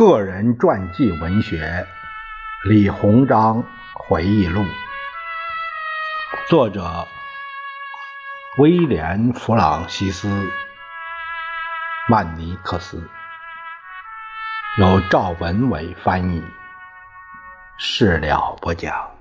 个人传记文学《李鸿章回忆录》，作者威廉·弗朗西斯·曼尼克斯，由赵文伟翻译，事了不讲。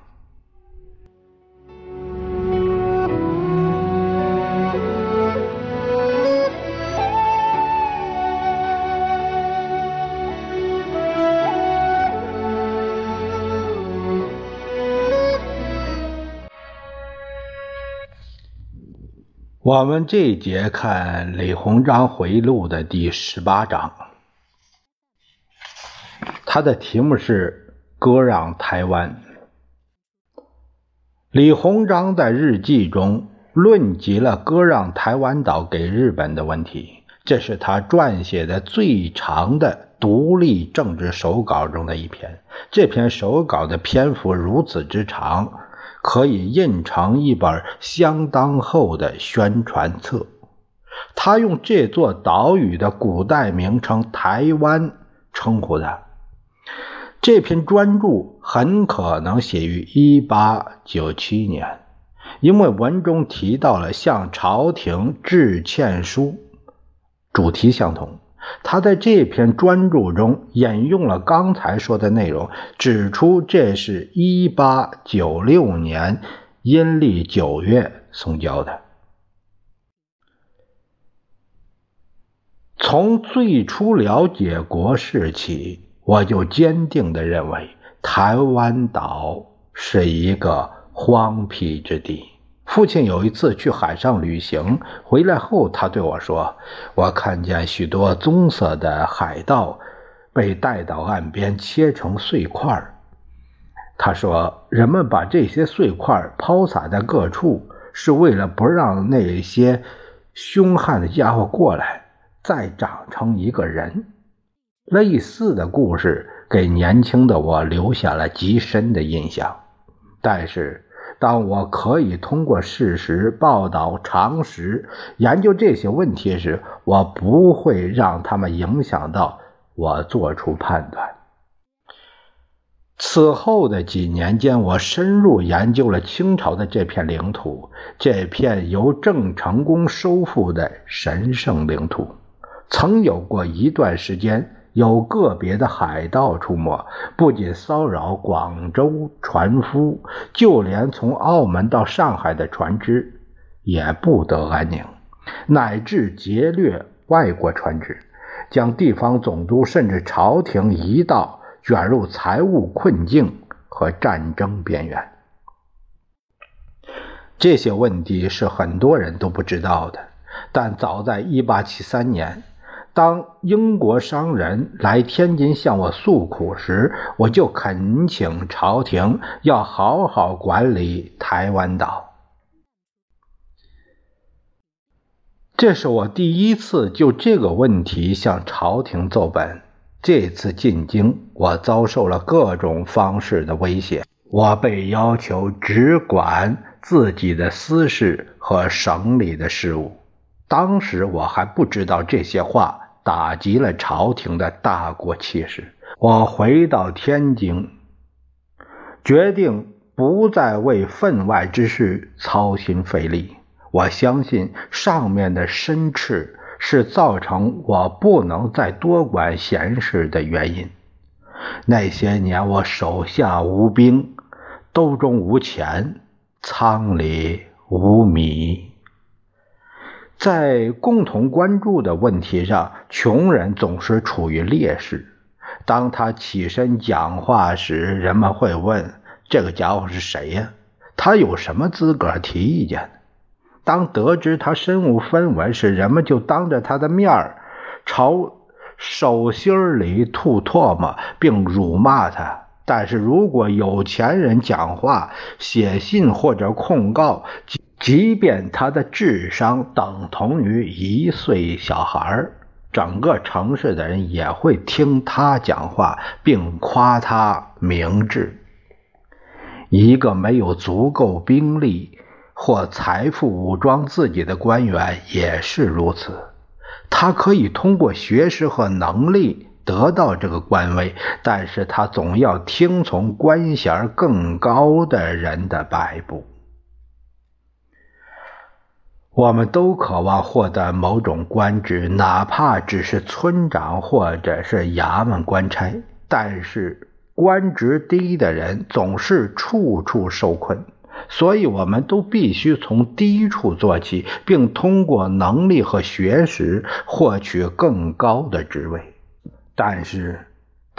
我们这一节看李鸿章回忆录的第十八章，它的题目是“割让台湾”。李鸿章在日记中论及了割让台湾岛给日本的问题，这是他撰写的最长的独立政治手稿中的一篇。这篇手稿的篇幅如此之长。可以印成一本相当厚的宣传册。他用这座岛屿的古代名称“台湾”称呼的。这篇专著很可能写于1897年，因为文中提到了向朝廷致歉书，主题相同。他在这篇专著中引用了刚才说的内容，指出这是一八九六年阴历九月送交的。从最初了解国事起，我就坚定地认为台湾岛是一个荒僻之地。父亲有一次去海上旅行，回来后他对我说：“我看见许多棕色的海盗被带到岸边，切成碎块。”他说：“人们把这些碎块抛洒在各处，是为了不让那些凶悍的家伙过来，再长成一个人。”类似的故事给年轻的我留下了极深的印象，但是。当我可以通过事实报道常识研究这些问题时，我不会让他们影响到我做出判断。此后的几年间，我深入研究了清朝的这片领土，这片由郑成功收复的神圣领土，曾有过一段时间。有个别的海盗出没，不仅骚扰广州船夫，就连从澳门到上海的船只也不得安宁，乃至劫掠外国船只，将地方总督甚至朝廷一道卷入财务困境和战争边缘。这些问题是很多人都不知道的，但早在1873年。当英国商人来天津向我诉苦时，我就恳请朝廷要好好管理台湾岛。这是我第一次就这个问题向朝廷奏本。这次进京，我遭受了各种方式的威胁。我被要求只管自己的私事和省里的事务。当时我还不知道这些话打击了朝廷的大国气势。我回到天津，决定不再为分外之事操心费力。我相信上面的申斥是造成我不能再多管闲事的原因。那些年我手下无兵，兜中无钱，仓里无米。在共同关注的问题上，穷人总是处于劣势。当他起身讲话时，人们会问：“这个家伙是谁呀？他有什么资格提意见？”当得知他身无分文时，人们就当着他的面儿朝手心里吐唾沫，并辱骂他。但是如果有钱人讲话、写信或者控告，即便他的智商等同于一岁小孩儿整个城市的人也会听他讲话，并夸他明智。一个没有足够兵力或财富武装自己的官员也是如此，他可以通过学识和能力得到这个官位，但是他总要听从官衔更高的人的摆布。我们都渴望获得某种官职，哪怕只是村长或者是衙门官差，但是官职低的人总是处处受困。所以，我们都必须从低处做起，并通过能力和学识获取更高的职位。但是，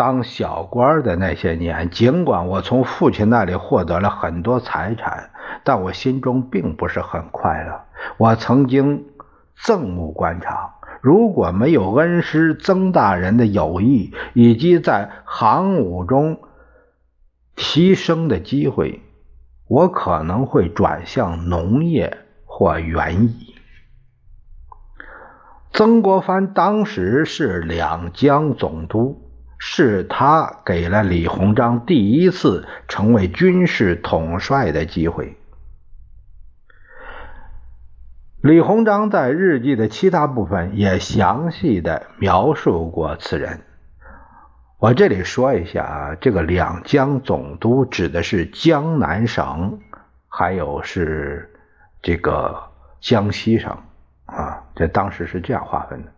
当小官的那些年，尽管我从父亲那里获得了很多财产，但我心中并不是很快乐。我曾经憎恶官场，如果没有恩师曾大人的友谊以及在行伍中提升的机会。我可能会转向农业或园艺。曾国藩当时是两江总督，是他给了李鸿章第一次成为军事统帅的机会。李鸿章在日记的其他部分也详细的描述过此人。我这里说一下啊，这个两江总督指的是江南省，还有是这个江西省啊，这当时是这样划分的。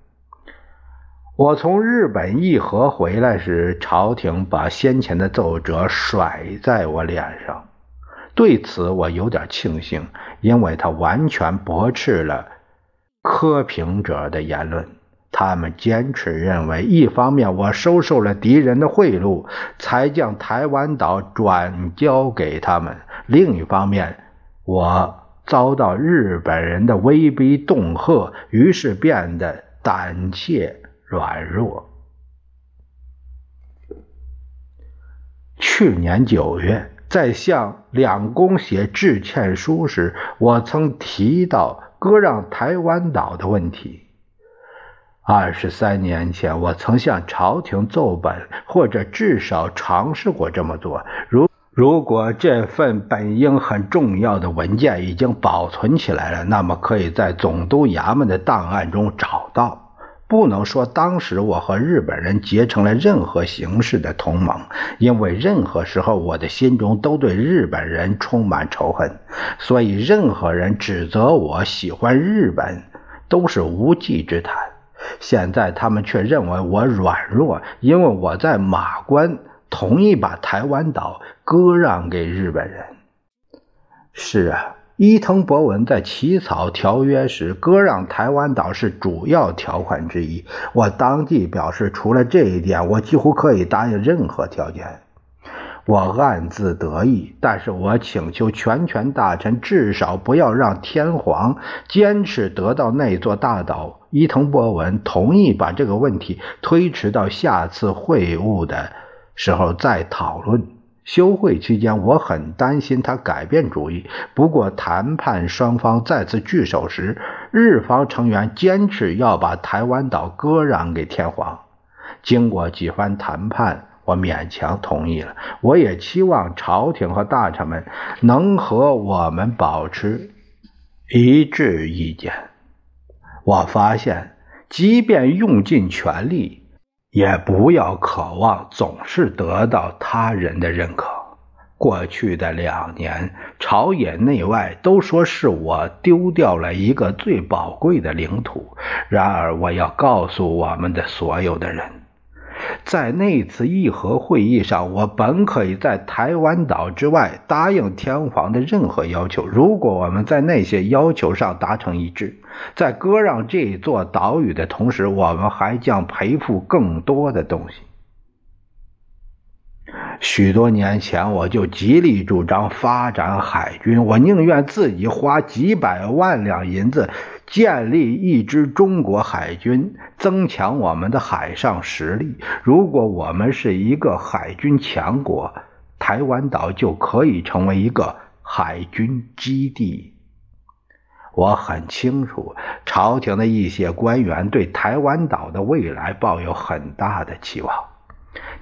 我从日本议和回来时，朝廷把先前的奏折甩在我脸上，对此我有点庆幸，因为他完全驳斥了苛评者的言论。他们坚持认为，一方面我收受了敌人的贿赂，才将台湾岛转交给他们；另一方面，我遭到日本人的威逼恫吓，于是变得胆怯软弱。去年九月，在向两公写致歉书时，我曾提到割让台湾岛的问题。二十三年前，我曾向朝廷奏本，或者至少尝试过这么做。如如果这份本应很重要的文件已经保存起来了，那么可以在总督衙门的档案中找到。不能说当时我和日本人结成了任何形式的同盟，因为任何时候我的心中都对日本人充满仇恨，所以任何人指责我喜欢日本，都是无稽之谈。现在他们却认为我软弱，因为我在马关同意把台湾岛割让给日本人。是啊，伊藤博文在起草条约时，割让台湾岛是主要条款之一。我当即表示，除了这一点，我几乎可以答应任何条件。我暗自得意，但是我请求全权大臣至少不要让天皇坚持得到那座大岛。伊藤博文同意把这个问题推迟到下次会晤的时候再讨论。休会期间，我很担心他改变主意。不过，谈判双方再次聚首时，日方成员坚持要把台湾岛割让给天皇。经过几番谈判。我勉强同意了。我也期望朝廷和大臣们能和我们保持一致意见。我发现，即便用尽全力，也不要渴望总是得到他人的认可。过去的两年，朝野内外都说是我丢掉了一个最宝贵的领土。然而，我要告诉我们的所有的人。在那次议和会议上，我本可以在台湾岛之外答应天皇的任何要求。如果我们在那些要求上达成一致，在割让这座岛屿的同时，我们还将赔付更多的东西。许多年前，我就极力主张发展海军，我宁愿自己花几百万两银子。建立一支中国海军，增强我们的海上实力。如果我们是一个海军强国，台湾岛就可以成为一个海军基地。我很清楚，朝廷的一些官员对台湾岛的未来抱有很大的期望，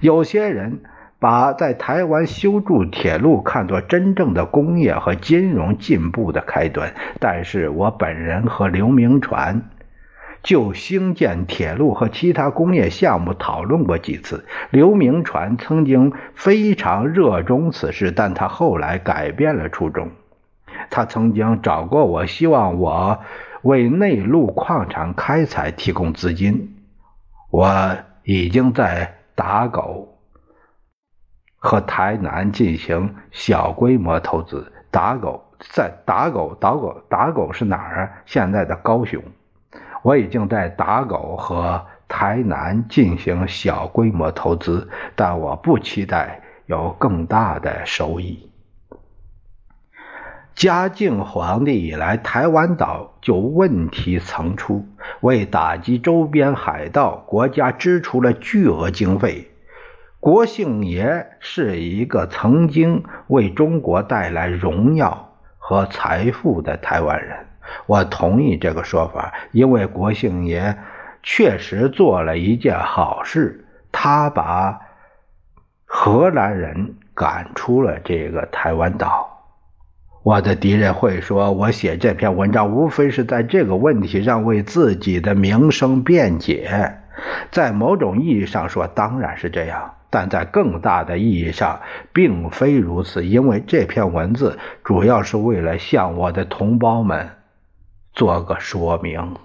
有些人。把在台湾修筑铁路看作真正的工业和金融进步的开端，但是我本人和刘铭传 就兴建铁路和其他工业项目讨论过几次。刘铭传曾经非常热衷此事，但他后来改变了初衷。他曾经找过我，希望我为内陆矿产开采提供资金。我已经在打狗和台南进行小规模投资。打狗在打狗，打狗打狗是哪儿？现在的高雄。我已经在打狗和台南进行小规模投资，但我不期待有更大的收益。嘉靖皇帝以来，台湾岛就问题层出。为打击周边海盗，国家支出了巨额经费。国姓爷是一个曾经为中国带来荣耀和财富的台湾人。我同意这个说法，因为国姓爷确实做了一件好事，他把荷兰人赶出了这个台湾岛。我的敌人会说，我写这篇文章无非是在这个问题上为自己的名声辩解。在某种意义上说，当然是这样；但在更大的意义上，并非如此，因为这篇文字主要是为了向我的同胞们。做个说明。